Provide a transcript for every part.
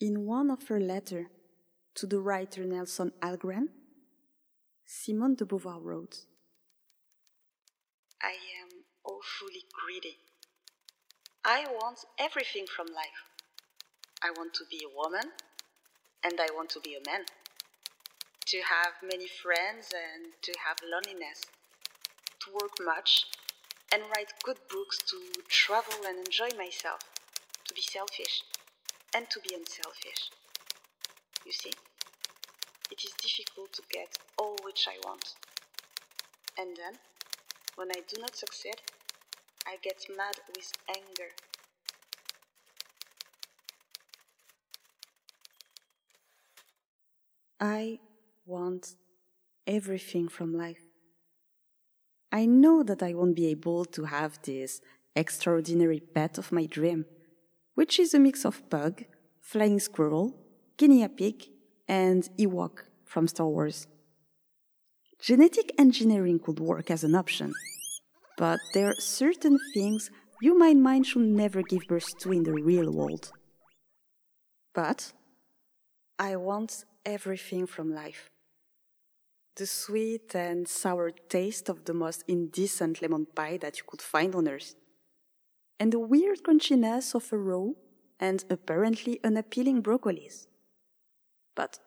In one of her letters to the writer Nelson Algren, Simone de Beauvoir wrote, I am awfully greedy. I want everything from life. I want to be a woman, and I want to be a man. To have many friends and to have loneliness. To work much and write good books, to travel and enjoy myself. To be selfish and to be unselfish. You see, it is difficult to get all which I want. And then, when I do not succeed, I get mad with anger. I want everything from life. I know that I won't be able to have this extraordinary pet of my dream, which is a mix of pug, flying squirrel, guinea pig, and Ewok from Star Wars. Genetic engineering could work as an option, but there are certain things human mind should never give birth to in the real world. But I want everything from life. The sweet and sour taste of the most indecent lemon pie that you could find on earth. And the weird crunchiness of a raw and apparently unappealing broccolis. But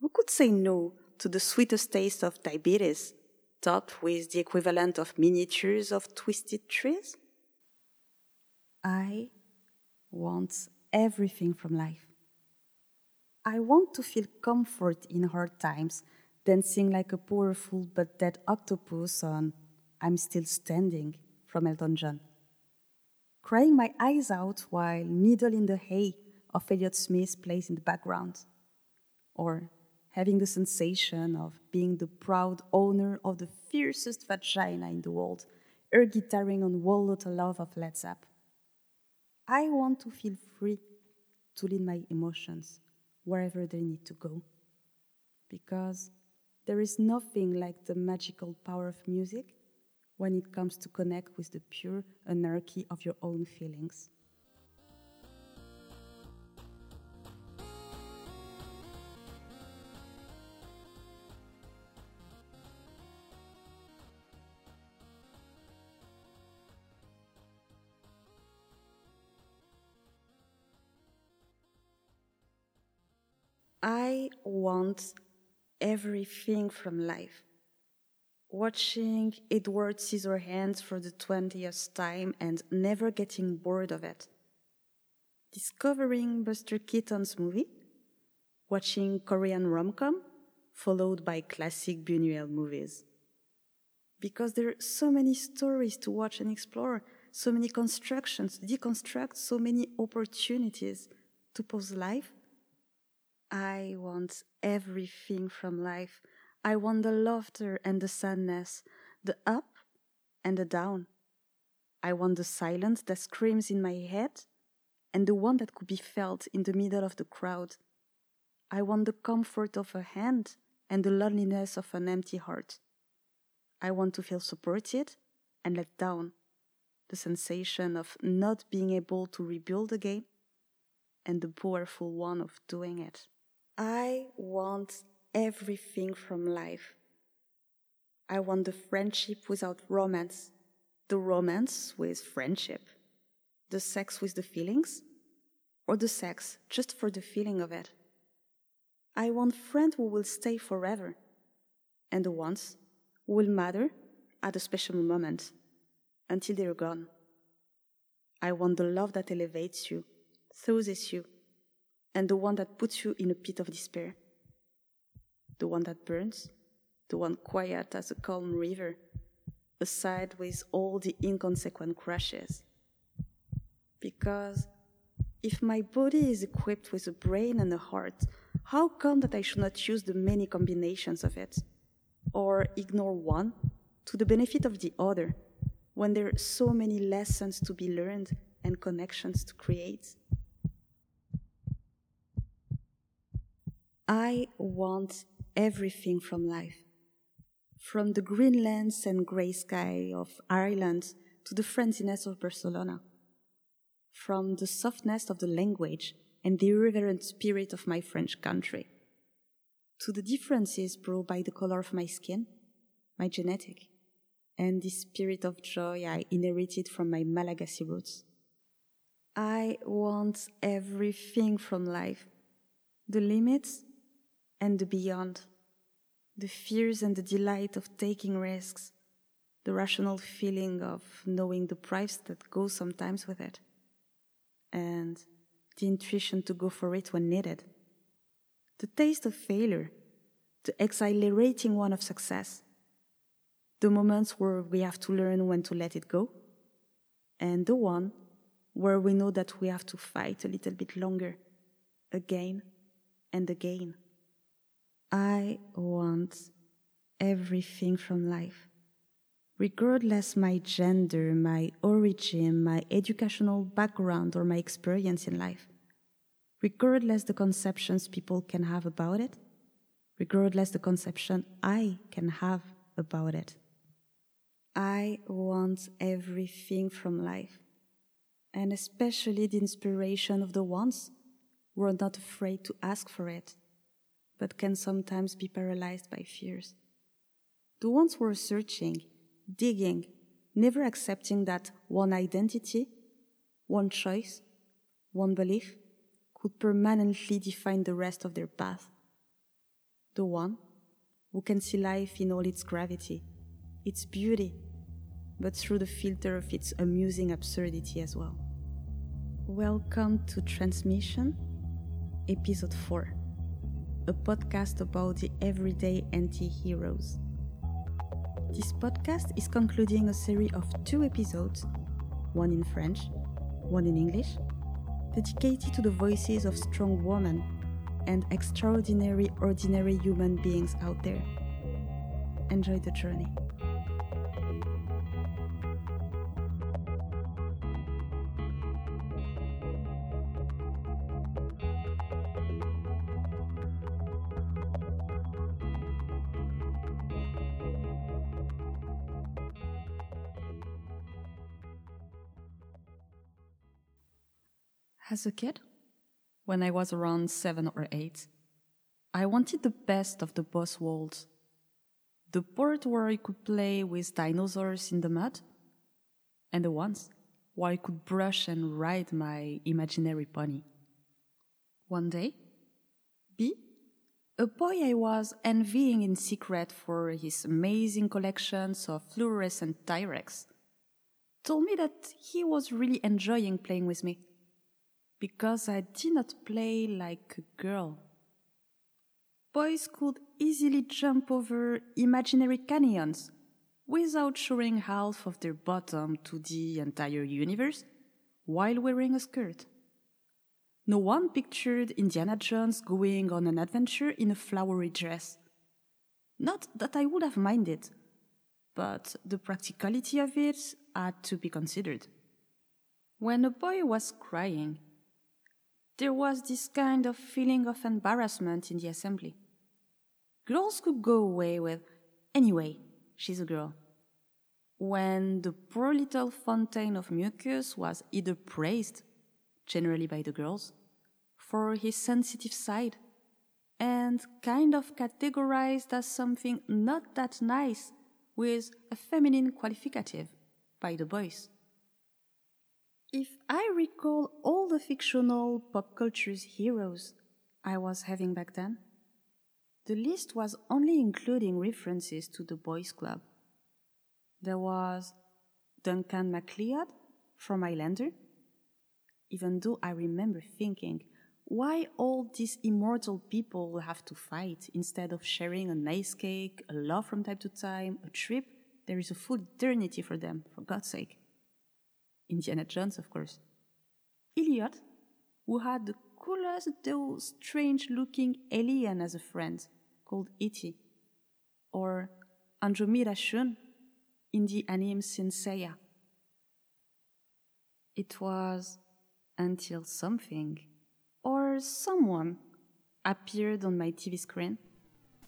who could say no to the sweetest taste of diabetes, topped with the equivalent of miniatures of twisted trees? I want everything from life. I want to feel comfort in hard times, dancing like a powerful but dead octopus on I'm Still Standing from Elton John. Crying my eyes out while Needle in the Hay of Elliott Smith plays in the background. Or having the sensation of being the proud owner of the fiercest vagina in the world, air guitaring on Wall Love of Led Zepp. I want to feel free to lead my emotions wherever they need to go. Because there is nothing like the magical power of music when it comes to connect with the pure anarchy of your own feelings. I want everything from life. Watching Edward Scissorhands for the 20th time and never getting bored of it. Discovering Buster Keaton's movie. Watching Korean rom-com, followed by classic Buñuel movies. Because there are so many stories to watch and explore, so many constructions, to deconstruct, so many opportunities to pause life I want everything from life. I want the laughter and the sadness, the up and the down. I want the silence that screams in my head and the one that could be felt in the middle of the crowd. I want the comfort of a hand and the loneliness of an empty heart. I want to feel supported and let down, the sensation of not being able to rebuild again, and the powerful one of doing it. I want everything from life. I want the friendship without romance, the romance with friendship, the sex with the feelings, or the sex just for the feeling of it. I want friends who will stay forever, and the ones who will matter at a special moment until they're gone. I want the love that elevates you, soothes you, and the one that puts you in a pit of despair. The one that burns, the one quiet as a calm river, aside with all the inconsequent crashes. Because if my body is equipped with a brain and a heart, how come that I should not use the many combinations of it? Or ignore one to the benefit of the other when there are so many lessons to be learned and connections to create? I want everything from life. From the green lands and grey sky of Ireland to the friendliness of Barcelona. From the softness of the language and the irreverent spirit of my French country, to the differences brought by the color of my skin, my genetic, and the spirit of joy I inherited from my Malagasy roots. I want everything from life the limits and the beyond, the fears and the delight of taking risks, the rational feeling of knowing the price that goes sometimes with it, and the intuition to go for it when needed, the taste of failure, the exhilarating one of success, the moments where we have to learn when to let it go, and the one where we know that we have to fight a little bit longer, again and again. I want everything from life. Regardless my gender, my origin, my educational background, or my experience in life. Regardless the conceptions people can have about it, regardless the conception I can have about it. I want everything from life and especially the inspiration of the ones who are not afraid to ask for it, but can sometimes be paralyzed by fears. The ones who are searching, digging, never accepting that one identity, one choice, one belief could permanently define the rest of their path. The one who can see life in all its gravity, its beauty, but through the filter of its amusing absurdity as well. Welcome to Transmission, Episode 4, a podcast about the everyday anti heroes. This podcast is concluding a series of two episodes, one in French, one in English, dedicated to the voices of strong women and extraordinary, ordinary human beings out there. Enjoy the journey. As a kid, when I was around seven or eight, I wanted the best of the both worlds. The part where I could play with dinosaurs in the mud, and the ones where I could brush and ride my imaginary pony. One day, B, a boy I was envying in secret for his amazing collections of fluorescent T-Rex, told me that he was really enjoying playing with me because I did not play like a girl. Boys could easily jump over imaginary canyons without showing half of their bottom to the entire universe while wearing a skirt. No one pictured Indiana Jones going on an adventure in a flowery dress. Not that I would have minded, but the practicality of it had to be considered. When a boy was crying, there was this kind of feeling of embarrassment in the assembly. Girls could go away with, anyway, she's a girl. When the poor little fountain of mucus was either praised, generally by the girls, for his sensitive side, and kind of categorized as something not that nice with a feminine qualificative by the boys. If I recall all the fictional pop culture's heroes I was having back then, the list was only including references to the boys' club. There was Duncan MacLeod from Highlander, even though I remember thinking, why all these immortal people have to fight instead of sharing a nice cake, a love from time to time, a trip? There is a full eternity for them, for God's sake. Indiana Jones, of course. Elliot, who had the coolest though strange looking alien as a friend called E.T., or Andromeda Shun in the anime Saint Seiya. It was until something or someone appeared on my TV screen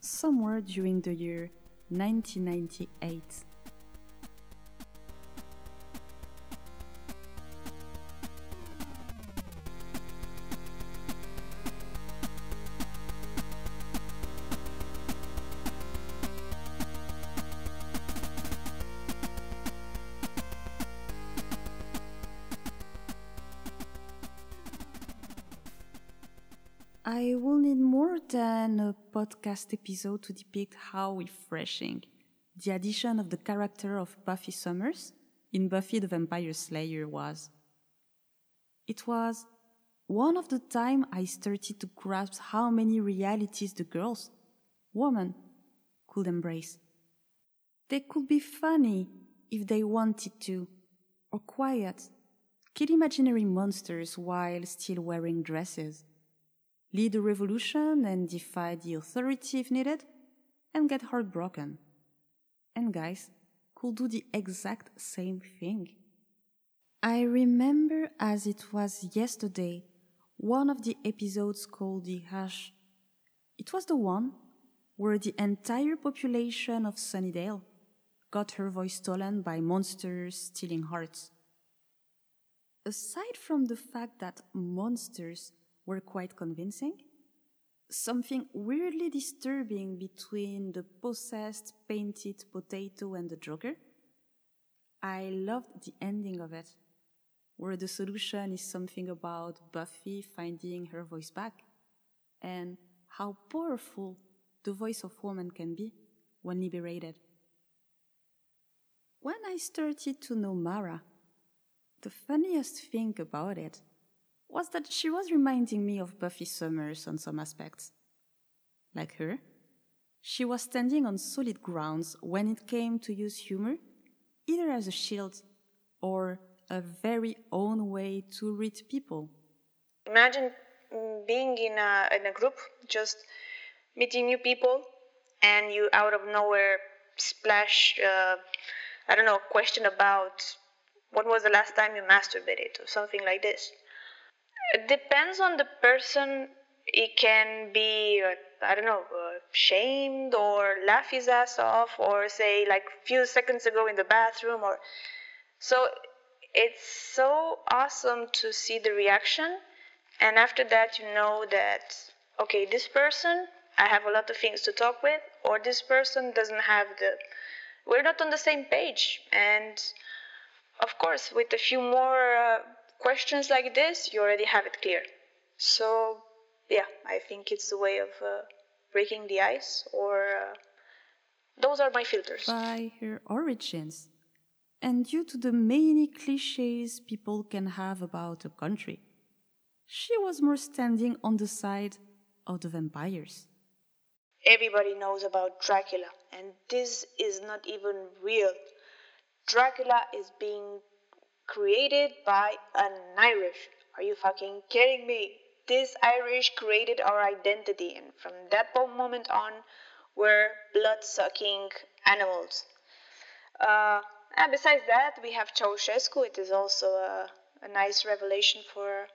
somewhere during the year 1998. I will need more than a podcast episode to depict how refreshing the addition of the character of Buffy Summers in Buffy the Vampire Slayer was. It was one of the time I started to grasp how many realities the girls, women, could embrace. They could be funny if they wanted to, or quiet, kill imaginary monsters while still wearing dresses, lead a revolution and defy the authority if needed, and get heartbroken. And guys could do the exact same thing. I remember as it was yesterday one of the episodes called The Hush. It was the one where the entire population of Sunnydale got her voice stolen by monsters stealing hearts. Aside from the fact that monsters were quite convincing, something weirdly disturbing between the possessed painted potato and the Joker, I loved the ending of it where the solution is something about Buffy finding her voice back and how powerful the voice of woman can be when liberated. When I started to know Mara, the funniest thing about it was that she was reminding me of Buffy Summers on some aspects. Like her, she was standing on solid grounds when it came to use humor, either as a shield or a very own way to read people. Imagine being in a, in a group, just meeting new people, and you out of nowhere splash, uh, I don't know, a question about what was the last time you masturbated or something like this. It depends on the person. It can be, uh, I don't know, uh, shamed or laugh his ass off or say like a few seconds ago in the bathroom or so it's so awesome to see the reaction and after that you know that okay this person i have a lot of things to talk with or this person doesn't have the we're not on the same page and of course with a few more uh, questions like this you already have it clear so yeah i think it's a way of uh, breaking the ice or uh, those are my filters by her origins and due to the many cliches people can have about a country. She was more standing on the side of the vampires. Everybody knows about Dracula, and this is not even real. Dracula is being created by an Irish. Are you fucking kidding me? This Irish created our identity, and from that moment on, we're blood sucking animals. Uh, and besides that, we have Ceausescu. It is also a, a nice revelation for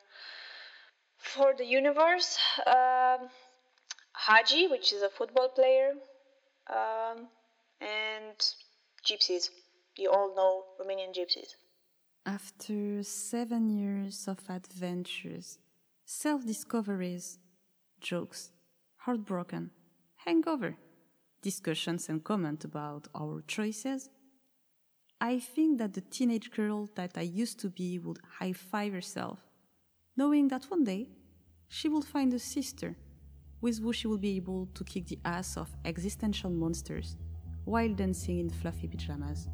for the universe. Um, Hagi, which is a football player, um, and gypsies. You all know Romanian gypsies. After seven years of adventures, self discoveries, jokes, heartbroken, hangover, discussions and comment about our choices, I think that the teenage girl that I used to be would high five herself, knowing that one day she will find a sister with who she will be able to kick the ass of existential monsters while dancing in fluffy pajamas.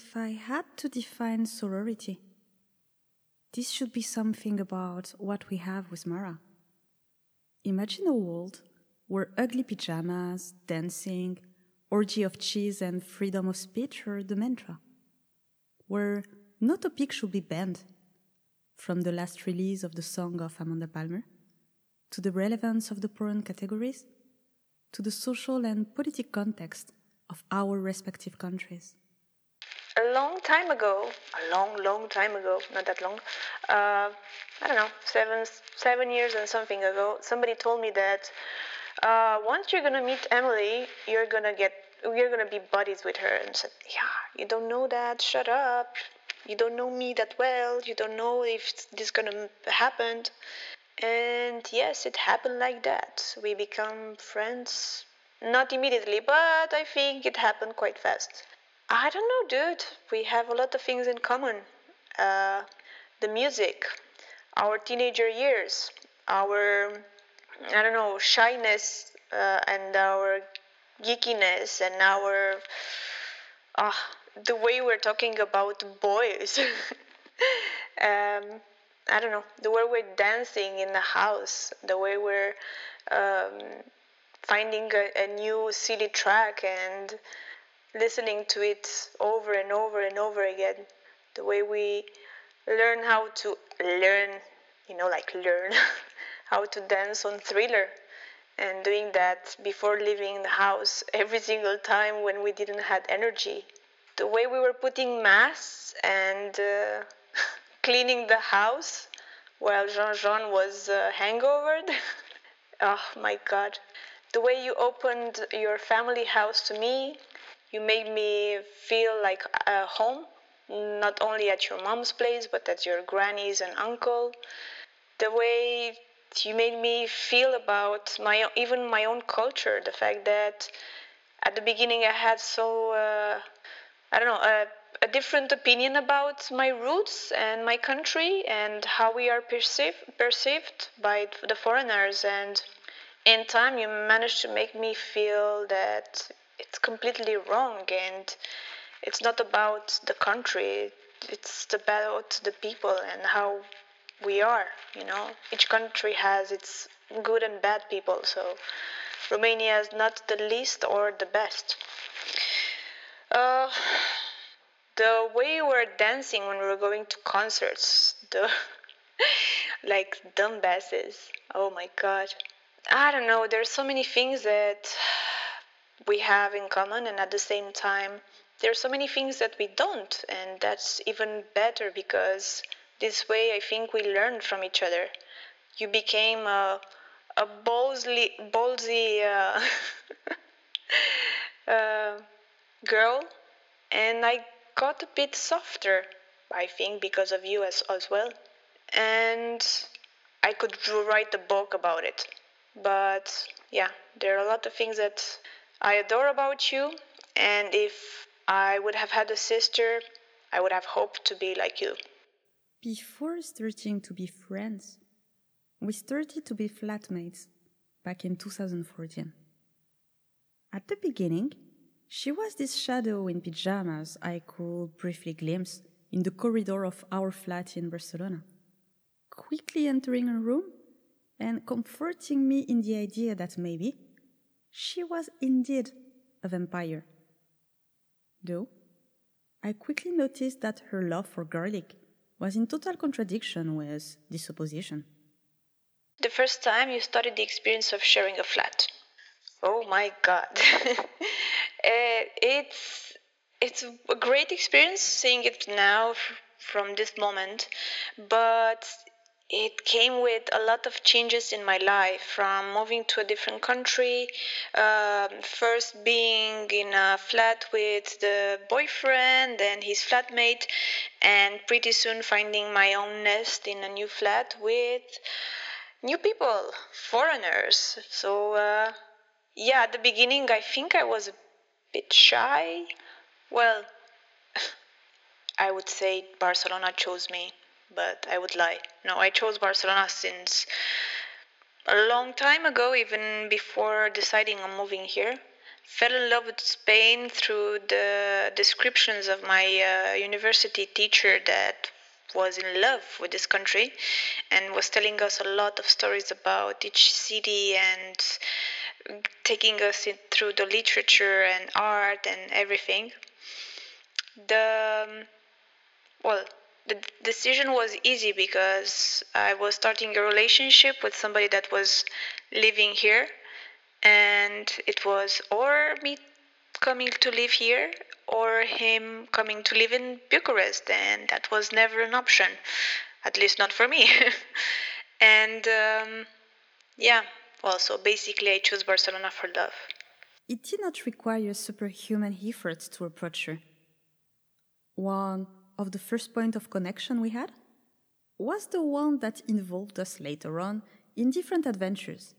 If I had to define sorority, this should be something about what we have with Mara. Imagine a world where ugly pajamas, dancing, orgy of cheese, and freedom of speech are the mantra. Where no topic should be banned, from the last release of the song of Amanda Palmer, to the relevance of the porn categories, to the social and political context of our respective countries a long time ago, a long, long time ago, not that long, uh, I don't know, seven seven years and something ago, somebody told me that uh, once you're gonna meet Emily, you're gonna get you're gonna be buddies with her. And I said, yeah, you don't know that. Shut up. You don't know me that well. You don't know if this is gonna happen. And yes, it happened like that. We become friends. Not immediately, but I think it happened quite fast. I don't know, dude. We have a lot of things in common. Uh, the music, our teenager years, our, I don't know, shyness uh, and our geekiness and our, uh, the way we're talking about boys. um, I don't know, the way we're dancing in the house, the way we're um, finding a, a new silly track and listening to it over and over and over again, the way we learn how to learn, you know, like learn how to dance on thriller and doing that before leaving the house every single time when we didn't have energy. The way we were putting masks and uh, cleaning the house while Jean Jean was uh, hangovered. oh my god. The way you opened your family house to me, you made me feel like a home, not only at your mom's place, but at your granny's and uncle. The way you made me feel about my even my own culture, the fact that at the beginning I had so uh, I don't know a, a different opinion about my roots and my country and how we are perceived perceived by the foreigners and in time you managed to make me feel that it's completely wrong and it's not about the country it's about the people and how we are you know? Each country has its good and bad people so romania is not the least or the best. Uh, the way we were dancing when we were going to concerts the like dumbasses oh my god. I don't know there's so many things that we have in common and at the same time there are so many things that we don't and that's even better because this way i think we learn from each other. You became a, a ballsy, ballsy uh, uh, girl and i got a bit softer i think because of you as, as well. And i could write a book about it. But yeah there are a lot of things that I adore about you, and if I would have had a sister, I would have hoped to be like you. Before starting to be friends, we started to be flatmates back in 2014. At the beginning, she was this shadow in pajamas I could briefly glimpse in the corridor of our flat in Barcelona, quickly entering a room and comforting me in the idea that maybe she was indeed a vampire. Though, I quickly noticed that her love for garlic was in total contradiction with this opposition. The first time you started the experience of sharing a flat. Oh my god. uh, it's it's a great experience seeing it now from this moment, but it came with a lot of changes in my life from moving to a different country um, first being in a flat with the boyfriend and his flatmate and pretty soon finding my own nest in a new flat with new people foreigners. So uh, yeah at the beginning i think i was a bit shy. Well i would say barcelona chose me but I would lie. No, I chose Barcelona since a long time ago, even before deciding on moving here. Fell in love with Spain through the descriptions of my uh, university teacher that was in love with this country and was telling us a lot of stories about each city and taking us through the literature and art and everything. The well, the decision was easy because I was starting a relationship with somebody that was living here, and it was or me coming to live here or him coming to live in Bucharest, and that was never an option. at least not for me. and um, yeah, well, so basically, I chose Barcelona for love. It did not require superhuman efforts to approach her. One of the first point of connection we had was the one that involved us later on in different adventures.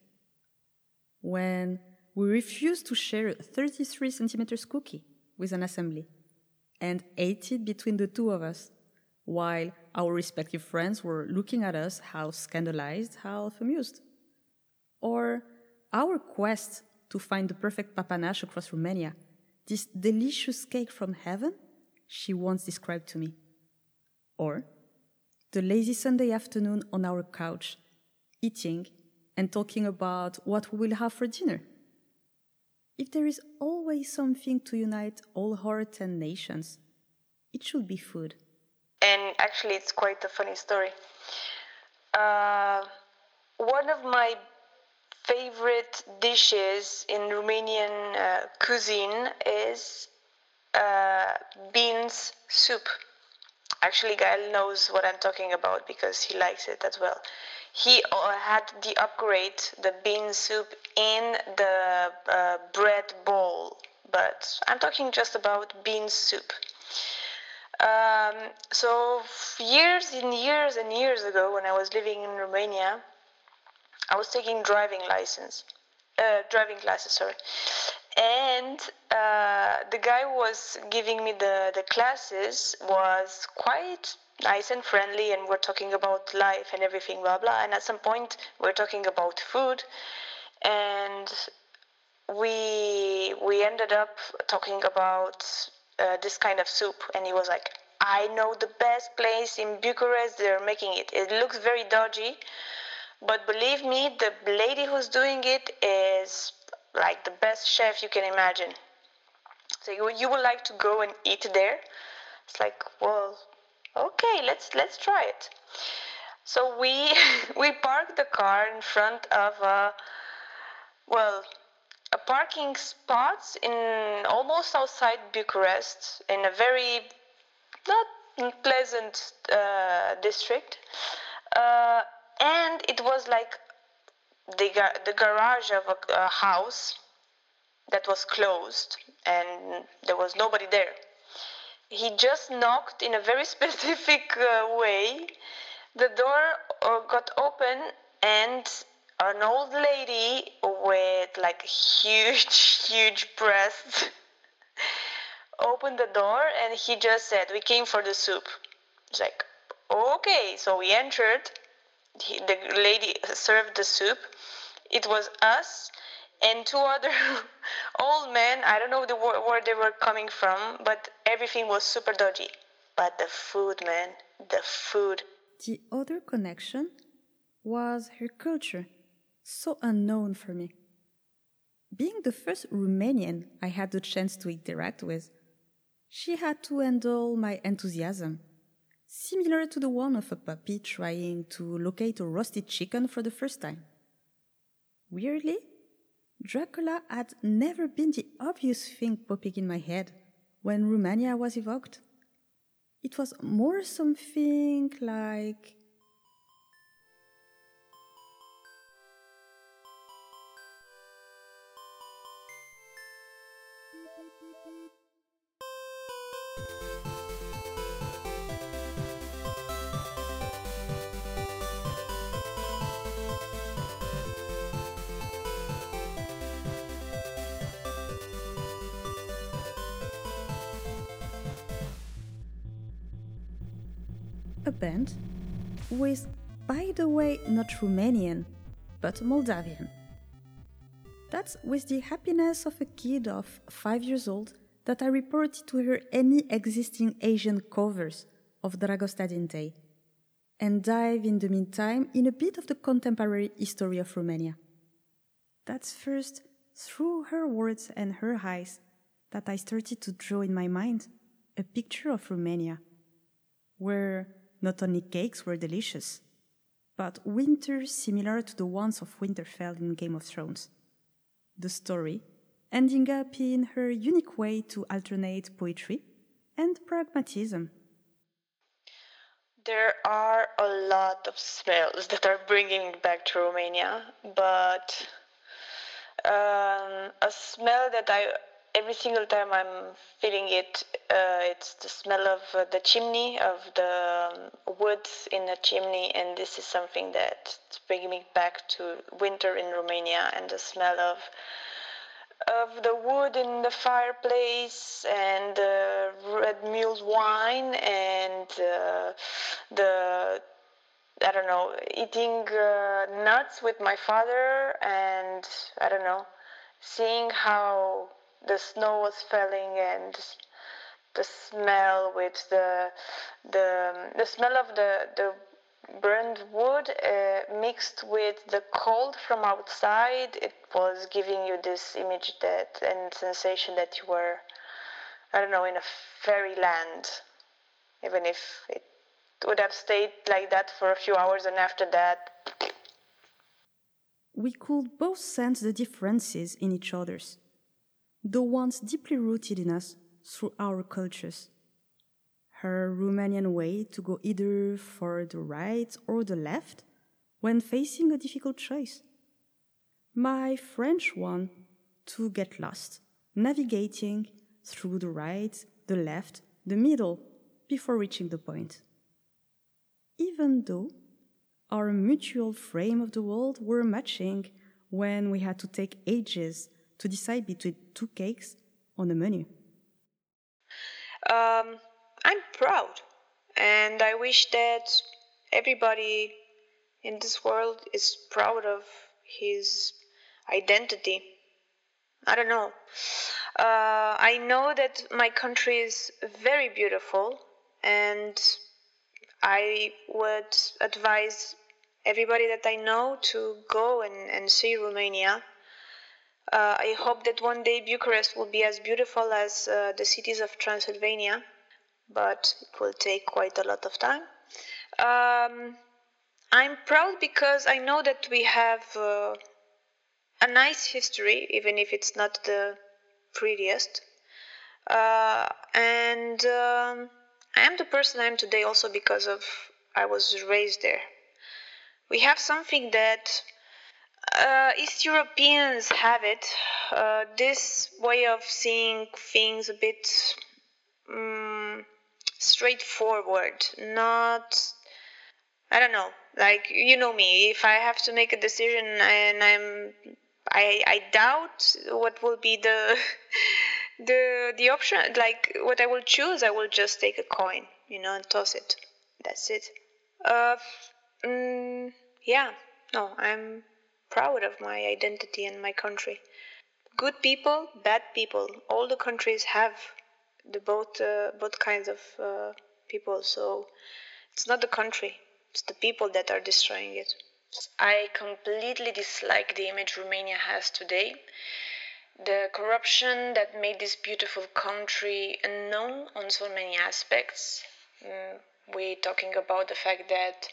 When we refused to share a 33 centimeters cookie with an assembly and ate it between the two of us, while our respective friends were looking at us half scandalized, half amused. Or our quest to find the perfect papanași across Romania, this delicious cake from heaven she once described to me. Or the lazy Sunday afternoon on our couch, eating and talking about what we will have for dinner. If there is always something to unite all hearts and nations, it should be food. And actually, it's quite a funny story. Uh, one of my favorite dishes in Romanian uh, cuisine is uh, beans soup. Actually, Gael knows what I'm talking about because he likes it as well. He uh, had the upgrade, the bean soup, in the uh, bread bowl, but I'm talking just about bean soup. Um, so, years and years and years ago, when I was living in Romania, I was taking driving license, uh, driving classes, sorry, and uh, the guy who was giving me the, the classes was quite nice and friendly and we're talking about life and everything blah blah. And at some point we're talking about food. And we we ended up talking about uh, this kind of soup. And he was like i know the best place in bucharest. They're making it. It looks very dodgy but believe me the lady who's doing it is like the best chef you can imagine. So you, you would like to go and eat there? It's like, well, okay, let's let's try it. So we we parked the car in front of a well a parking spot in almost outside Bucharest in a very not pleasant uh, district, uh, and it was like the, the garage of a, a house that was closed and there was nobody there. He just knocked in a very specific uh, way. The door uh, got open and an old lady with like huge, huge breasts opened the door and he just said, We came for the soup. It's like, okay. So we entered. He, the lady served the soup it was us and two other old men. I don't know the, where they were coming from, but everything was super dodgy. But the food, man, the food. The other connection was her culture, so unknown for me. Being the first Romanian I had the chance to interact with, she had to handle my enthusiasm, similar to the one of a puppy trying to locate a roasted chicken for the first time. Weirdly, Dracula had never been the obvious thing popping in my head when Romania was evoked. It was more something like a band with, by the way, not Romanian, but Moldavian. That's with the happiness of a kid of five years old that I reported to her any existing Asian covers of Dragostea din Tei and dive in the meantime in a bit of the contemporary history of Romania. That's first through her words and her eyes that I started to draw in my mind a picture of Romania, where not only cakes were delicious, but winters similar to the ones of Winterfell in Game of Thrones. The story ending up in her unique way to alternate poetry and pragmatism. There are a lot of smells that are bringing me back to Romania, but um, a smell that I every single time I'm feeling it, uh, it's the smell of uh, the chimney, of the um, wood in the chimney, and this is something that's bringing me back to winter in Romania and the smell of of the wood in the fireplace and the red mulled wine and uh, the I don't know eating uh, nuts with my father and I don't know seeing how the snow was falling and the smell with the the the smell of the the burned wood uh, mixed with the cold from outside it was giving you this image that and sensation that you were i don't know in a fairyland even if it would have stayed like that for a few hours and after that we could both sense the differences in each other's the ones deeply rooted in us through our cultures her Romanian way to go either for the right or the left when facing a difficult choice. My French one to get lost, navigating through the right, the left, the middle before reaching the point. Even though our mutual frame of the world were matching when we had to take ages to decide between two cakes on the menu. Um, I'm proud, and I wish that everybody in this world is proud of his identity. I don't know. Uh, I know that my country is very beautiful, and I would advise everybody that I know to go and, and see Romania. Uh, I hope that one day Bucharest will be as beautiful as uh, the cities of Transylvania but it will take quite a lot of time. Um, I'm proud because I know that we have uh, a nice history, even if it's not the prettiest. Uh, and um, I am the person I am today also because of I was raised there. We have something that uh, East Europeans have it. Uh, this way of seeing things a bit. Um, straightforward, not I don't know. Like you know me, if I have to make a decision and I'm I I doubt what will be the the the option like what I will choose, I will just take a coin, you know, and toss it. That's it. Uh mm, yeah. No, I'm proud of my identity and my country. Good people, bad people. All the countries have the both uh, both kinds of uh, people. So it's not the country; it's the people that are destroying it. I completely dislike the image Romania has today. The corruption that made this beautiful country unknown on so many aspects. Mm, we're talking about the fact that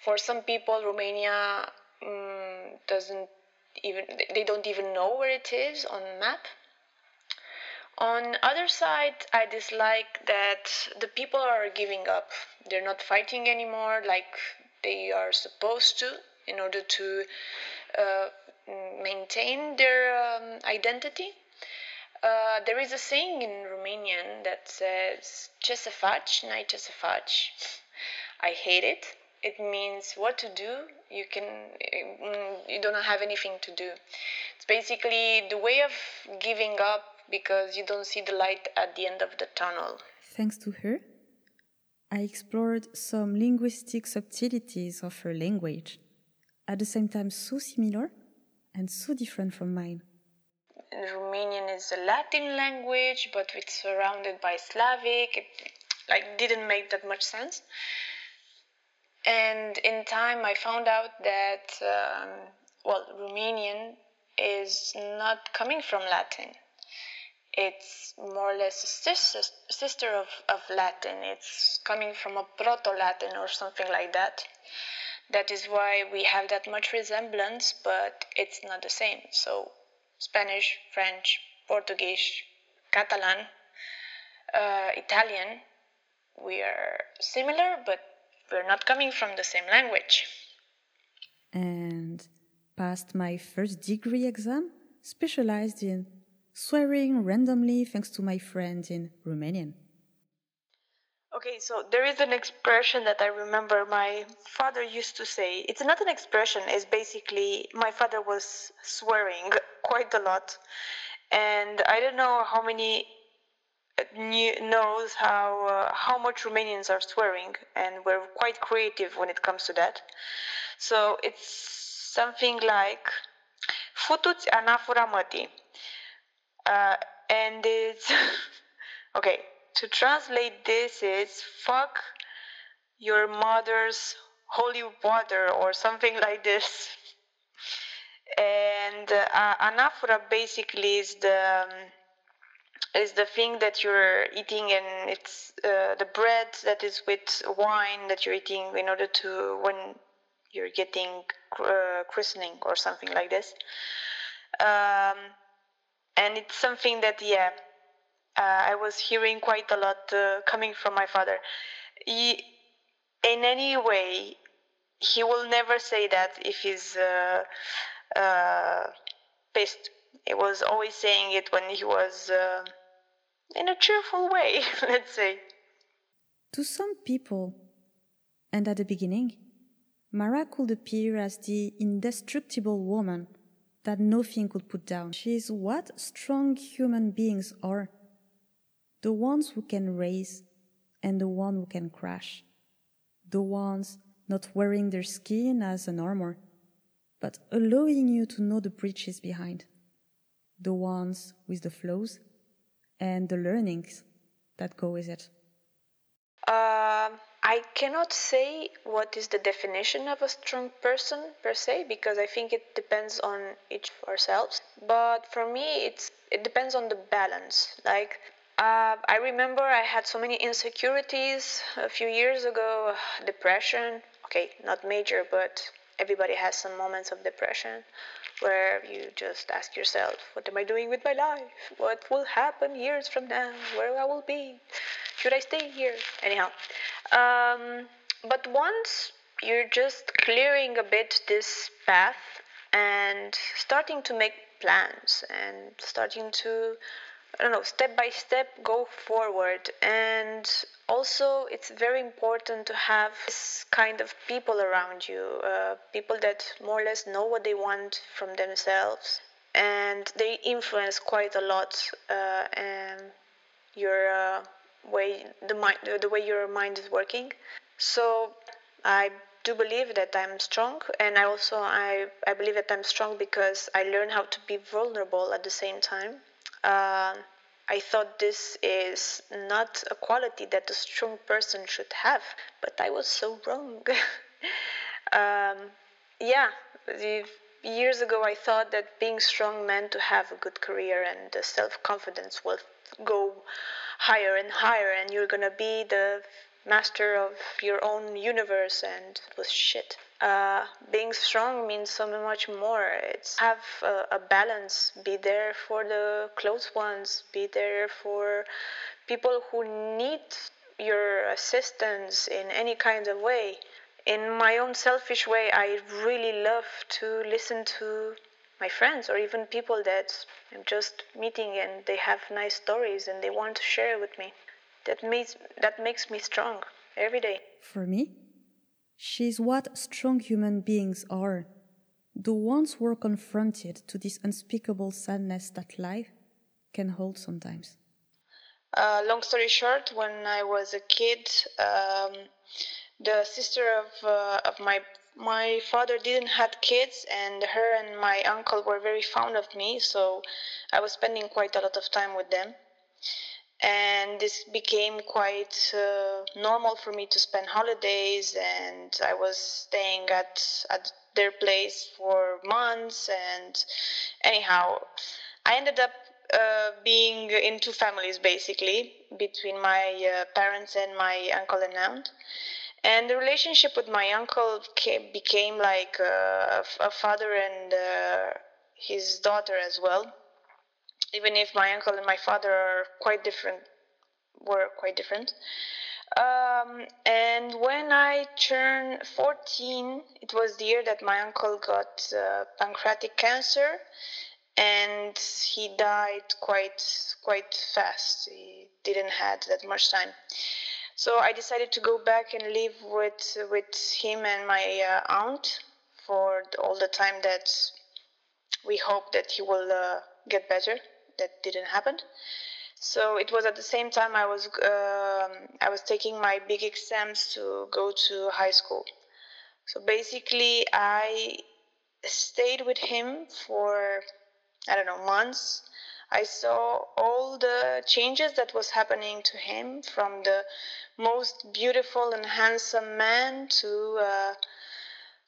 for some people, Romania mm, doesn't even they don't even know where it is on map on other side, I dislike that the people are giving up. They're not fighting anymore like they are supposed to in order to uh, maintain their um, identity. Uh, there is a saying in Romanian that says "Ce să faci, n-ai ce faci." I hate it. It means what to do. You can, mm, you don't have anything to do. It's basically the way of giving up because you don't see the light at the end of the tunnel. Thanks to her, I explored some linguistic subtleties of her language, at the same time so similar and so different from mine. Romanian is a Latin language, but it's surrounded by Slavic. It like didn't make that much sense. And in time, I found out that um, well, Romanian is not coming from Latin it's more or less a sister, of, of Latin. It's coming from a Proto Latin or something like that. That is why we have that much resemblance, but it's not the same. So, Spanish, French, Portuguese, Catalan, uh, Italian, we are similar, but we're not coming from the same language. And passed my first degree exam, specialized in swearing randomly thanks to my friend in Romanian. Okay, so there is an expression that I remember my father used to say. It's not an expression, it's basically my father was swearing quite a lot. And I don't know how many knew, knows how uh, how much Romanians are swearing, and we're quite creative when it comes to that. So it's something like "futuți anafora mătii," uh, and it's okay to translate this is fuck your mother's holy water or something like this. And uh, anaphora basically is the um, is the thing that you're eating and it's uh, the bread that is with wine that you're eating in order to when you're getting uh, christening or something like this um, and it's something that yeah uh, I was hearing quite a lot uh, coming from my father. He, in any way, he will never say that if he's uh, uh pissed. He was always saying it when he was in a cheerful way, let's say. To some people, and at the beginning, Mara could appear as the indestructible woman that nothing could put down. She is what strong human beings are the ones who can raise and the one who can crash, the ones not wearing their skin as an armor, but allowing you to know the breaches behind, the ones with the flows and the learnings that go with it. Uh, I cannot say what is the definition of a strong person per se because I think it depends on each of ourselves. But for me, it's it depends on the balance. Like uh, I remember I had so many insecurities a few years ago, depression. Okay, not major, but everybody has some moments of depression where you just ask yourself, what am I doing with my life? What will happen years from now? Where I will be? Should I stay here? Anyhow, um, but once you're just clearing a bit this path and starting to make plans and starting to I don't know, step by step go forward. And also, it's very important to have this kind of people around you, uh, people that more or less know what they want from themselves, and they influence quite a lot uh, and your uh, way, the mind, the way your mind is working. So I do believe that I'm strong, and I also I I believe that I'm strong because I learn how to be vulnerable at the same time. Uh, I thought this is not a quality that a strong person should have, but I was so wrong. um, yeah, years ago I thought that being strong meant to have a good career and the self confidence will go higher and higher, and you're gonna be the master of your own universe, and it was shit uh, being strong means so much more. It's have a, a, balance, be there for the close ones, be there for people who need your assistance in any kind of way. In my own selfish way, I really love to listen to my friends or even people that I'm just meeting and they have nice stories and they want to share with me. That makes that makes me strong every day. For me, She's what strong human beings are, the ones who are confronted to this unspeakable sadness that life can hold sometimes. Uh, long story short, when I was a kid, um, the sister of uh, of my my father didn't had kids, and her and my uncle were very fond of me, so I was spending quite a lot of time with them and this became quite uh, normal for me to spend holidays and i was staying at at their place for months and anyhow i ended up uh, being in two families basically between my uh, parents and my uncle and aunt. And the relationship with my uncle came, became like uh, a father and uh, his daughter as well even if my uncle and my father are quite different, were quite different. Um, and when I turned 14, it was the year that my uncle got uh, pancreatic cancer, and he died quite quite fast. He didn't had that much time. So I decided to go back and live with with him and my uh, aunt for all the time that we hope that he will uh, get better. That didn't happen. So it was at the same time I was um, I was taking my big exams to go to high school. So basically, I stayed with him for I don't know months. I saw all the changes that was happening to him from the most beautiful and handsome man to uh,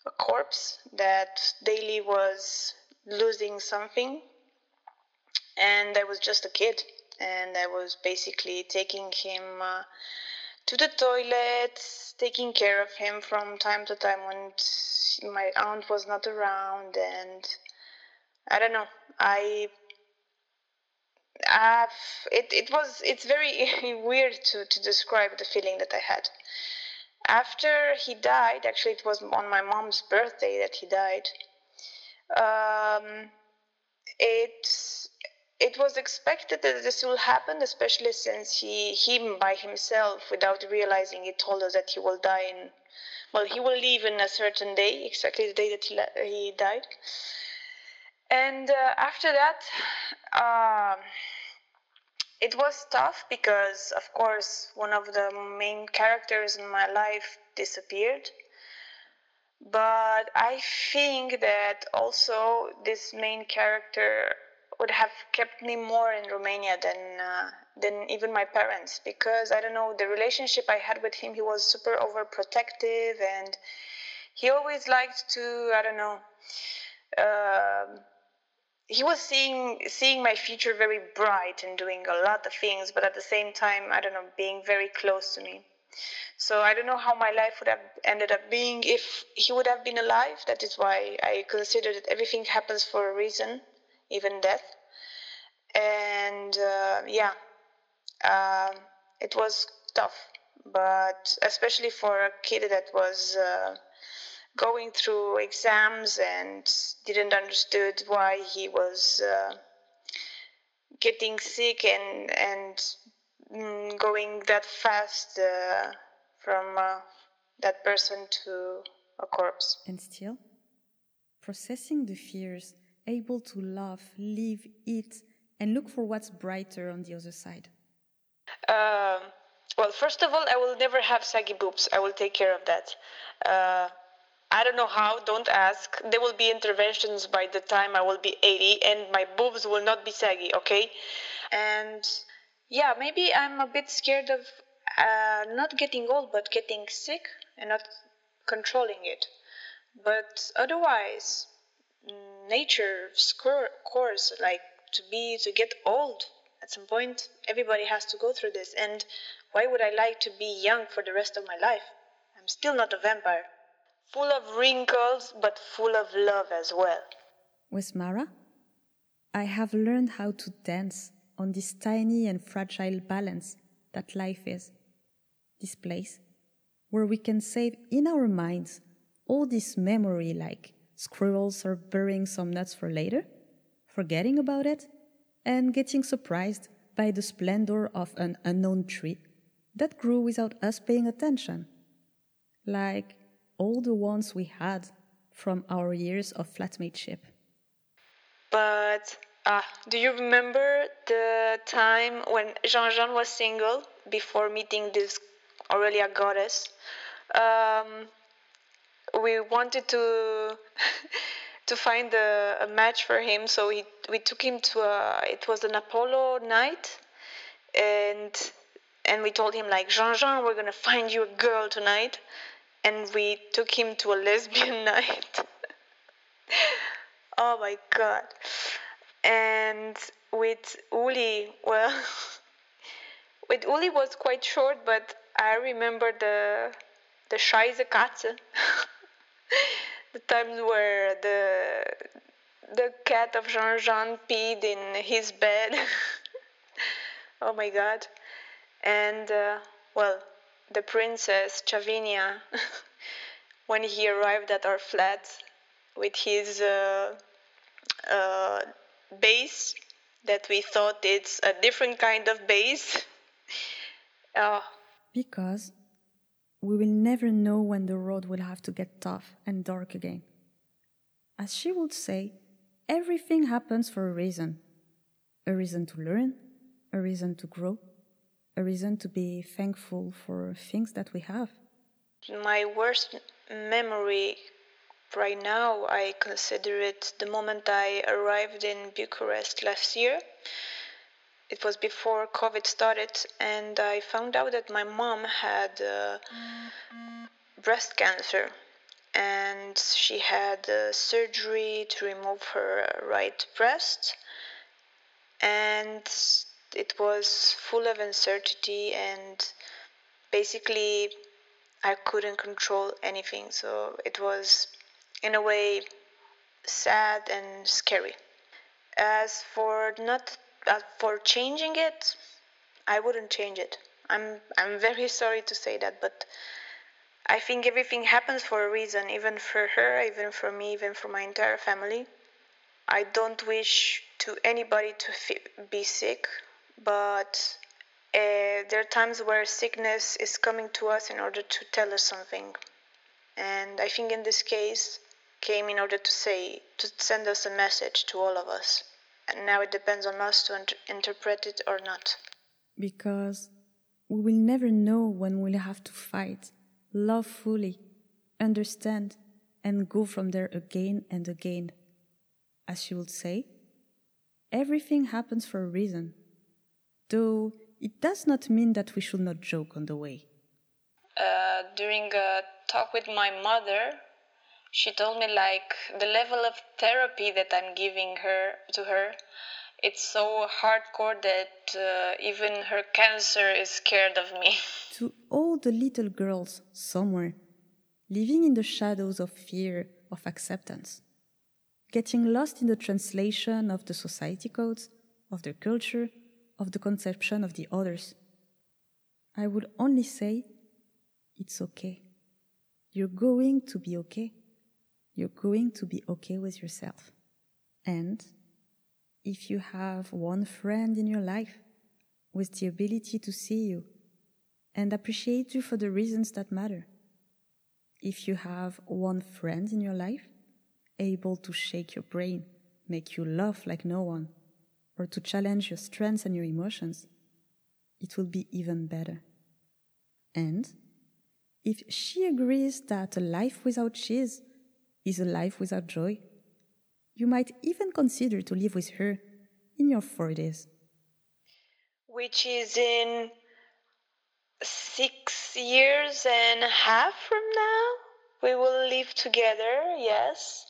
a corpse that daily was losing something and I was just a kid and I was basically taking him uh, to the toilet, taking care of him from time to time when my aunt was not around, and I don't know. I I've, it it was it's very weird to to describe the feeling that I had. After he died, actually, it was on my mom's birthday that he died. Um, it it was expected that this will happen, especially since he, him by himself, without realizing it, told us that he will die in, well, he will leave in a certain day, exactly the day that he, he died. And uh, after that, uh, it was tough because, of course, one of the main characters in my life disappeared. But I think that also this main character would have kept me more in Romania than uh, than even my parents because I don't know the relationship I had with him. He was super overprotective and he always liked to I don't know. Uh, he was seeing seeing my future very bright and doing a lot of things, but at the same time I don't know being very close to me. So I don't know how my life would have ended up being if he would have been alive. That is why I consider that everything happens for a reason even death. And uh, yeah, uh, it was tough, but especially for a kid that was uh, going through exams and didn't understood why he was uh, getting sick and and mm, going that fast uh, from that person to a corpse. And still, processing the fears able to laugh, live, eat, and look for what's brighter on the other side? Uh, well, first of all, I will never have saggy boobs. I will take care of that. Uh, I don't know how, don't ask. There will be interventions by the time I will be 80 and my boobs will not be saggy, okay? And yeah, maybe I'm a bit scared of uh, not getting old but getting sick and not controlling it. But otherwise, nature's course like to be to get old at some point everybody has to go through this. And why would i like to be young for the rest of my life? I'm still not a vampire. Full of wrinkles but full of love as well. With mara i have learned how to dance on this tiny and fragile balance that life is. This place where we can save in our minds all this memory like squirrels are burying some nuts for later, forgetting about it, and getting surprised by the splendor of an unknown tree that grew without us paying attention, like all the ones we had from our years of flatmateship. But uh, do you remember the time when Jean Jean was single before meeting this Aurelia goddess? Um, we wanted to to find a, a, match for him. So we we took him to a it was an Apollo night, and and we told him like Jean Jean, we're gonna find you a girl tonight, and we took him to a lesbian night. oh my god! And with Uli, well, with Uli was quite short, but I remember the the Scheiße Katze. the times where the the cat of Jean Jean peed in his bed. oh my god. And uh, well, the princess Chavinia when he arrived at our flat with his uh, uh, bass that we thought it's a different kind of bass. uh, because we will never know when the road will have to get tough and dark again. As she would say, everything happens for a reason a reason to learn, a reason to grow, a reason to be thankful for things that we have. My worst memory right now, I consider it the moment I arrived in Bucharest last year. It was before COVID started, and I found out that my mom had uh, breast cancer and she had uh, surgery to remove her right breast and it was full of uncertainty and basically I couldn't control anything. So it was in a way sad and scary. As for not uh, for changing it I wouldn't change it I'm I'm very sorry to say that but I think everything happens for a reason even for her even for me even for my entire family I don't wish to anybody to be sick, but uh, there are times where sickness is coming to us in order to tell us something. And I think in this case, came in order to say, to send us a message to all of us. And now it depends on us to inter- interpret it or not. Because we will never know when we'll have to fight, love fully, understand, and go from there again and again as she would say, everything happens for a reason, though it does not mean that we should not joke on the way. Uh, during a talk with my mother, she told me like the level of therapy that I'm giving her to her, it's so hardcore that uh, even her cancer is scared of me. to all the little girls somewhere living in the shadows of fear of acceptance getting lost in the translation of the society codes, of their culture, of the conception of the others. I would only say, it's okay. You're going to be okay. You're going to be okay with yourself. And if you have one friend in your life with the ability to see you and appreciate you for the reasons that matter, if you have one friend in your life able to shake your brain, make you laugh like no one, or to challenge your strengths and your emotions, it will be even better. And if she agrees that a life without cheese is a life without joy, you might even consider to live with her in your 40s. Which is in six years and a half from now. We will live together, yes.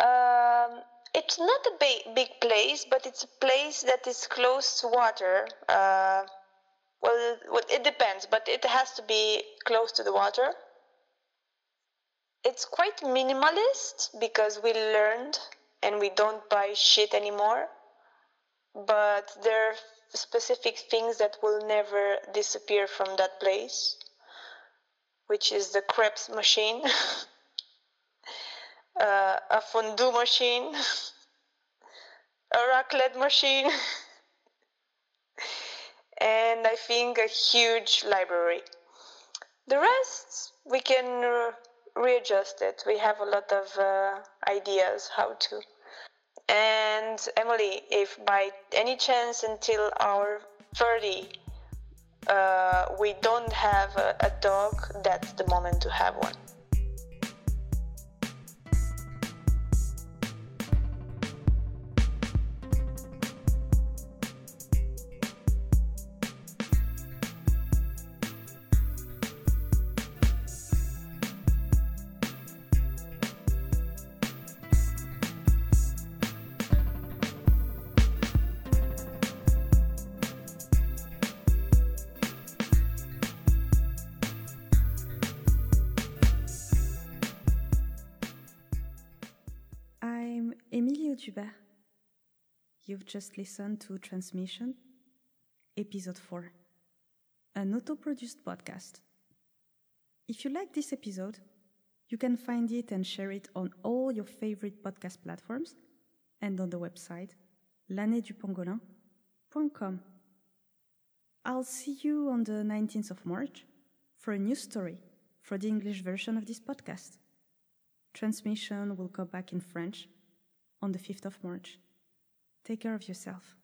Um, it's not a big, big place, but it's a place that is close to water. Uh, well, it depends, but it has to be close to the water. It's quite minimalist because we learned and we don't buy shit anymore. But there are specific things that will never disappear from that place, which is the crepes machine. uh, a fondue machine, a raclette machine, and I think a huge library. The rest we can uh, readjust it. We have a lot of uh, ideas how to. And Emily, if by any chance until our 30 uh, we don't have a, a dog, that's the moment to have one. Just listened to Transmission, Episode 4, an auto produced podcast. If you like this episode, you can find it and share it on all your favorite podcast platforms and on the website l'annéedupangolin.com. I'll see you on the 19th of March for a new story for the English version of this podcast. Transmission will go back in French on the 5th of March. Take care of yourself.